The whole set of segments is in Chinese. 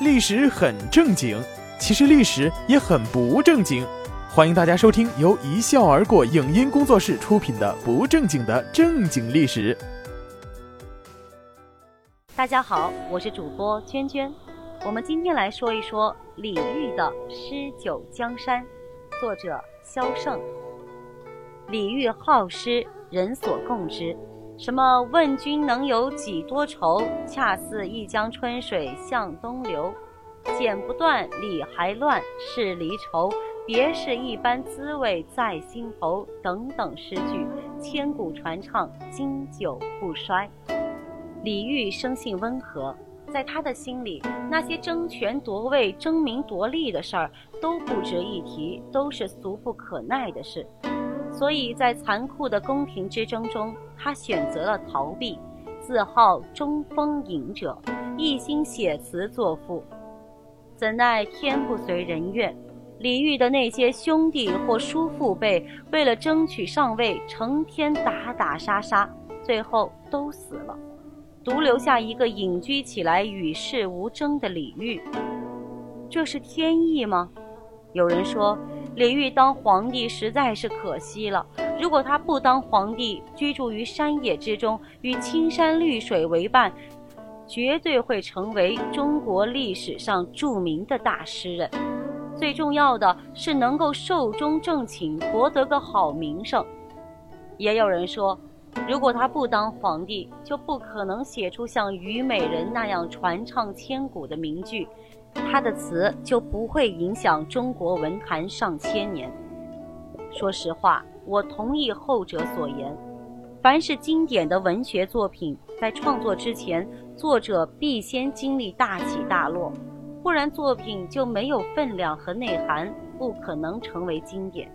历史很正经，其实历史也很不正经。欢迎大家收听由一笑而过影音工作室出品的《不正经的正经历史》。大家好，我是主播娟娟。我们今天来说一说李煜的《诗酒江山》，作者萧胜。李煜好诗，人所共知。什么问君能有几多愁？恰似一江春水向东流。剪不断，理还乱，是离愁。别是一般滋味在心头。等等诗句，千古传唱，经久不衰。李煜生性温和，在他的心里，那些争权夺位、争名夺利的事儿都不值一提，都是俗不可耐的事。所以在残酷的宫廷之争中，他选择了逃避，自号中风隐者，一心写词作赋。怎奈天不随人愿，李煜的那些兄弟或叔父辈，为了争取上位，成天打打杀杀，最后都死了，独留下一个隐居起来与世无争的李煜。这是天意吗？有人说。李煜当皇帝实在是可惜了。如果他不当皇帝，居住于山野之中，与青山绿水为伴，绝对会成为中国历史上著名的大诗人。最重要的是能够寿终正寝，博得个好名声。也有人说，如果他不当皇帝，就不可能写出像《虞美人》那样传唱千古的名句。他的词就不会影响中国文坛上千年。说实话，我同意后者所言。凡是经典的文学作品，在创作之前，作者必先经历大起大落，不然作品就没有分量和内涵，不可能成为经典。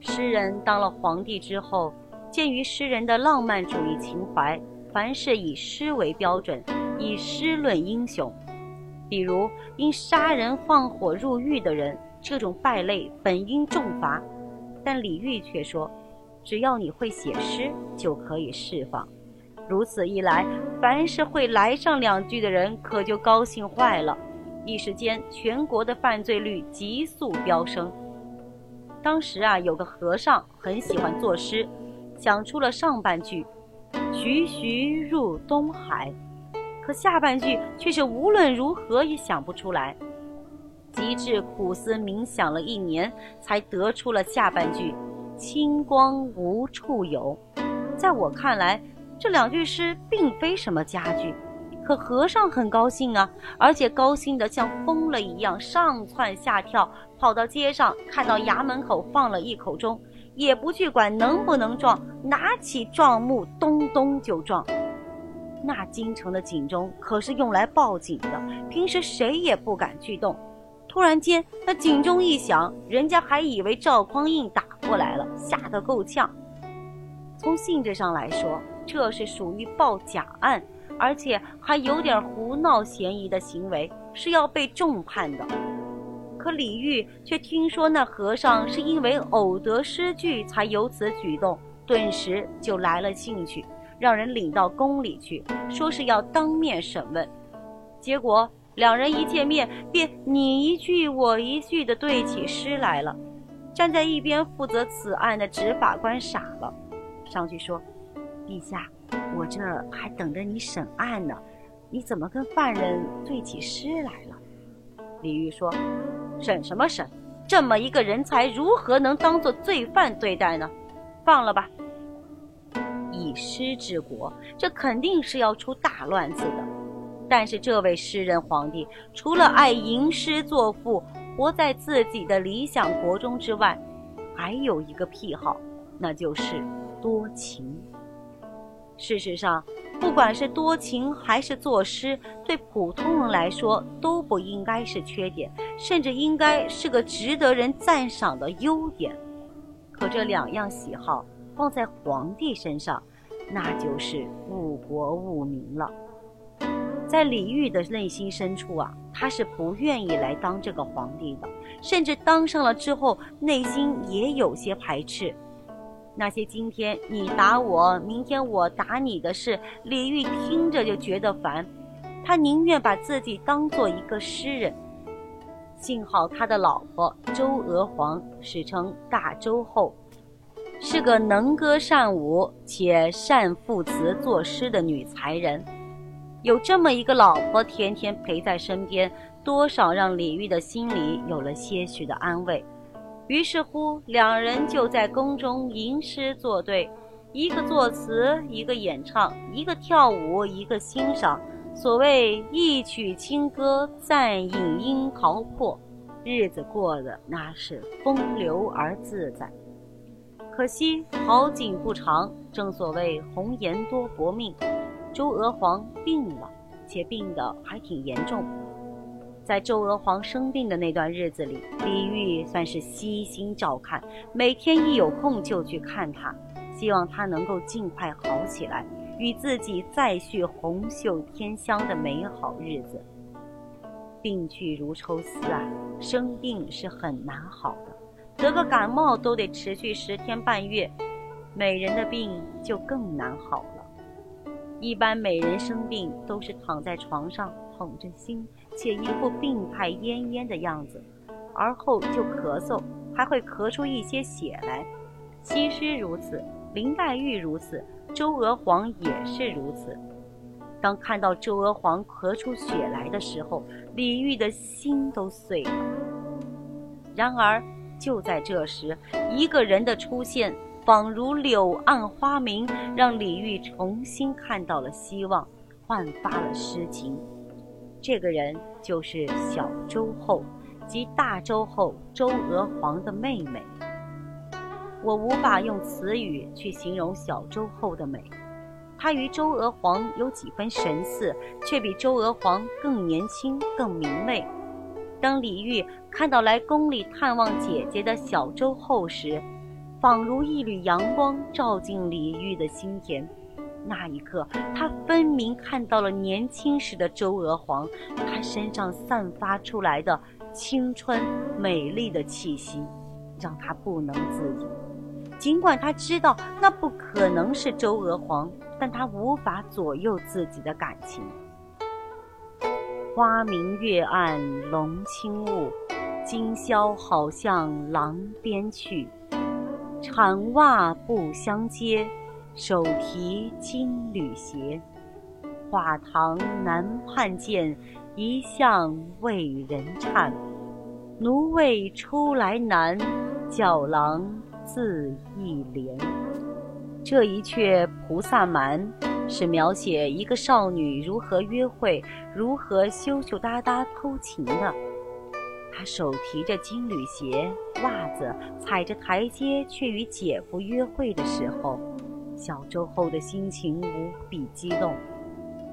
诗人当了皇帝之后，鉴于诗人的浪漫主义情怀，凡是以诗为标准，以诗论英雄。比如因杀人放火入狱的人，这种败类本应重罚，但李煜却说，只要你会写诗，就可以释放。如此一来，凡是会来上两句的人，可就高兴坏了。一时间，全国的犯罪率急速飙升。当时啊，有个和尚很喜欢作诗，想出了上半句：“徐徐入东海。”下半句却是无论如何也想不出来，极致苦思冥想了一年，才得出了下半句：“清光无处有。”在我看来，这两句诗并非什么佳句，可和尚很高兴啊，而且高兴得像疯了一样，上蹿下跳，跑到街上，看到衙门口放了一口钟，也不去管能不能撞，拿起撞木，咚咚就撞。那京城的警钟可是用来报警的，平时谁也不敢去动。突然间，那警钟一响，人家还以为赵匡胤打过来了，吓得够呛。从性质上来说，这是属于报假案，而且还有点胡闹嫌疑的行为，是要被重判的。可李煜却听说那和尚是因为偶得诗句才有此举动，顿时就来了兴趣。让人领到宫里去，说是要当面审问。结果两人一见面，便你一句我一句的对起诗来了。站在一边负责此案的执法官傻了，上去说：“陛下，我这还等着你审案呢，你怎么跟犯人对起诗来了？”李煜说：“审什么审？这么一个人才，如何能当做罪犯对待呢？放了吧。”以诗治国，这肯定是要出大乱子的。但是这位诗人皇帝，除了爱吟诗作赋，活在自己的理想国中之外，还有一个癖好，那就是多情。事实上，不管是多情还是作诗，对普通人来说都不应该是缺点，甚至应该是个值得人赞赏的优点。可这两样喜好放在皇帝身上，那就是误国误民了。在李煜的内心深处啊，他是不愿意来当这个皇帝的，甚至当上了之后，内心也有些排斥。那些今天你打我，明天我打你的事，李煜听着就觉得烦。他宁愿把自己当做一个诗人。幸好他的老婆周娥皇，史称大周后，是个能歌善舞且善赋词作诗的女才人。有这么一个老婆，天天陪在身边，多少让李煜的心里有了些许的安慰。于是乎，两人就在宫中吟诗作对，一个作词，一个演唱，一个跳舞，一个欣赏。所谓一曲清歌赞影音豪阔，日子过得那是风流而自在。可惜好景不长，正所谓红颜多薄命，周娥皇病了，且病得还挺严重。在周娥皇生病的那段日子里，李煜算是悉心照看，每天一有空就去看他，希望他能够尽快好起来，与自己再续红袖添香的美好日子。病去如抽丝啊，生病是很难好的，得个感冒都得持续十天半月，美人的病就更难好了。一般美人生病都是躺在床上捧着心。且一副病态奄奄的样子，而后就咳嗽，还会咳出一些血来。西施如此，林黛玉如此，周娥皇也是如此。当看到周娥皇咳出血来的时候，李煜的心都碎了。然而就在这时，一个人的出现，仿如柳暗花明，让李煜重新看到了希望，焕发了诗情。这个人就是小周后，即大周后周娥皇的妹妹。我无法用词语去形容小周后的美，她与周娥皇有几分神似，却比周娥皇更年轻、更明媚。当李煜看到来宫里探望姐姐的小周后时，仿如一缕阳光照进李煜的心田。那一刻，他分明看到了年轻时的周娥皇，她身上散发出来的青春美丽的气息，让他不能自已。尽管他知道那不可能是周娥皇，但他无法左右自己的感情。花明月暗龙轻雾，今宵好向郎边去，铲袜不相接。手提金缕鞋，画堂南畔见，一向为人颤。奴为出来难，教郎自忆怜。这一阙《菩萨蛮》是描写一个少女如何约会，如何羞羞答答偷情的。她手提着金缕鞋，袜子踩着台阶，却与姐夫约会的时候。小周后的心情无比激动，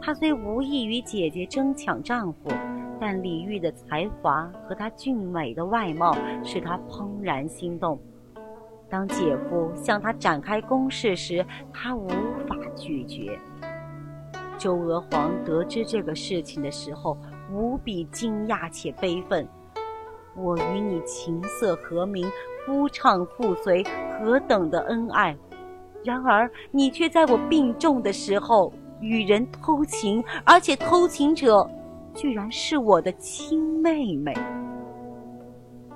她虽无意与姐姐争抢丈夫，但李煜的才华和她俊美的外貌使她怦然心动。当姐夫向她展开攻势时，她无拒绝。周娥皇得知这个事情的时候，无比惊讶且悲愤。我与你琴瑟和鸣，夫唱妇随，何等的恩爱！然而，你却在我病重的时候与人偷情，而且偷情者居然是我的亲妹妹。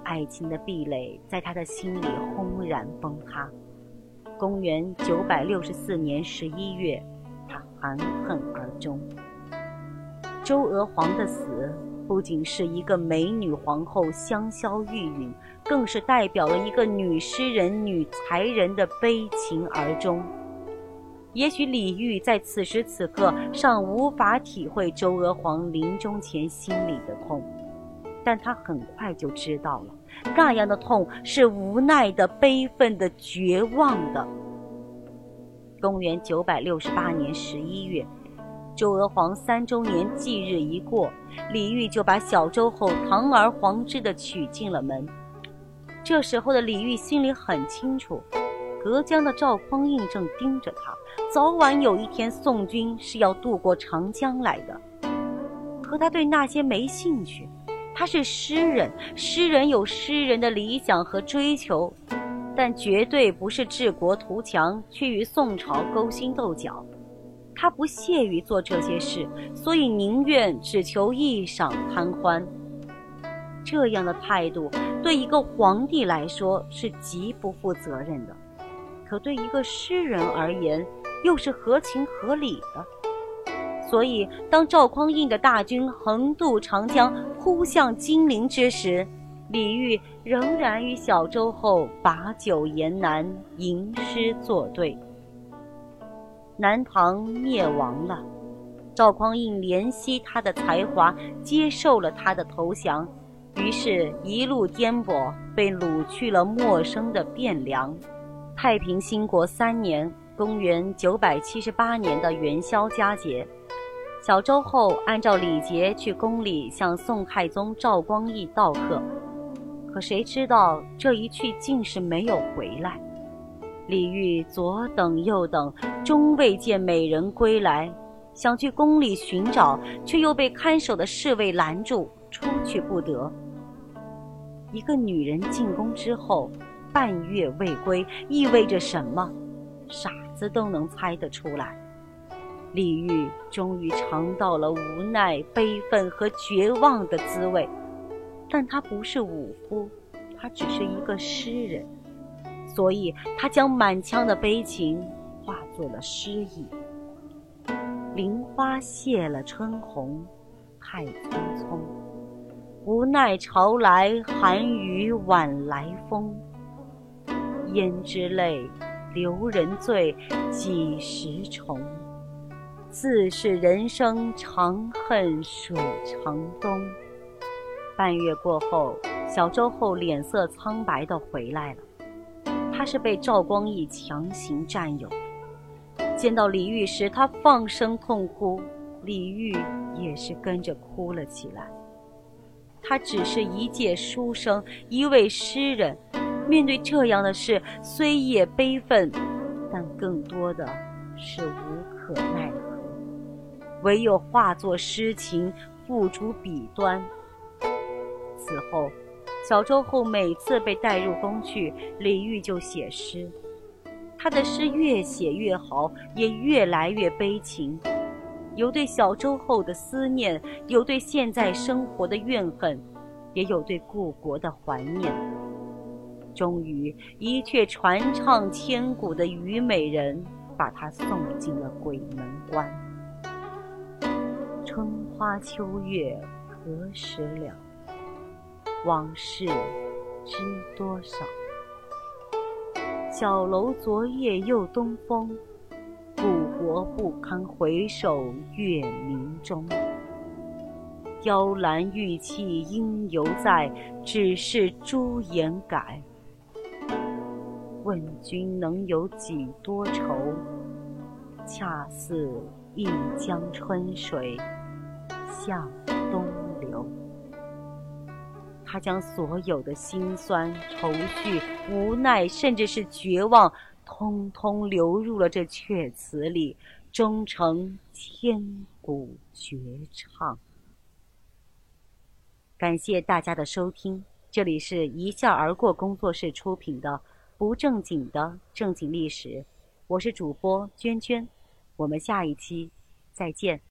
爱情的壁垒在他的心里轰然崩塌。公元九百六十四年十一月，他含恨而终。周娥皇的死。不仅是一个美女皇后香消玉殒，更是代表了一个女诗人、女才人的悲情而终。也许李煜在此时此刻尚无法体会周娥皇临终前心里的痛，但他很快就知道了，那样的痛是无奈的、悲愤的、绝望的。公元九百六十八年十一月。周娥皇三周年忌日一过，李煜就把小周后堂而皇之的娶进了门。这时候的李煜心里很清楚，隔江的赵匡胤正盯着他，早晚有一天宋军是要渡过长江来的。可他对那些没兴趣，他是诗人，诗人有诗人的理想和追求，但绝对不是治国图强，去与宋朝勾心斗角。他不屑于做这些事，所以宁愿只求一晌贪欢。这样的态度对一个皇帝来说是极不负责任的，可对一个诗人而言又是合情合理的。所以，当赵匡胤的大军横渡长江，扑向金陵之时，李煜仍然与小周后把酒言难，吟诗作对。南唐灭亡了，赵匡胤怜惜他的才华，接受了他的投降。于是，一路颠簸，被掳去了陌生的汴梁。太平兴国三年（公元978年的元宵佳节），小周后按照礼节去宫里向宋太宗赵光义道贺。可谁知道这一去竟是没有回来。李煜左等右等，终未见美人归来，想去宫里寻找，却又被看守的侍卫拦住，出去不得。一个女人进宫之后，半月未归，意味着什么？傻子都能猜得出来。李煜终于尝到了无奈、悲愤和绝望的滋味，但他不是武夫，他只是一个诗人，所以他将满腔的悲情化作了诗意。林花谢了春红，太匆匆。无奈潮来寒雨晚来风，胭脂泪，留人醉，几时重？自是人生长恨水长东。半月过后，小周后脸色苍白的回来了。他是被赵光义强行占有。见到李煜时，他放声痛哭，李煜也是跟着哭了起来。他只是一介书生，一位诗人，面对这样的事，虽也悲愤，但更多的是无可奈何，唯有化作诗情，付诸笔端。此后，小周后每次被带入宫去，李煜就写诗，他的诗越写越好，也越来越悲情。有对小周后的思念，有对现在生活的怨恨，也有对故国的怀念。终于，一阙传唱千古的《虞美人》，把他送进了鬼门关。春花秋月何时了？往事知多少？小楼昨夜又东风。故国不堪回首月明中，雕栏玉砌应犹在，只是朱颜改。问君能有几多愁？恰似一江春水向东流。他将所有的辛酸、愁绪、无奈，甚至是绝望。通通流入了这阙词里，终成千古绝唱。感谢大家的收听，这里是一笑而过工作室出品的《不正经的正经历史》，我是主播娟娟，我们下一期再见。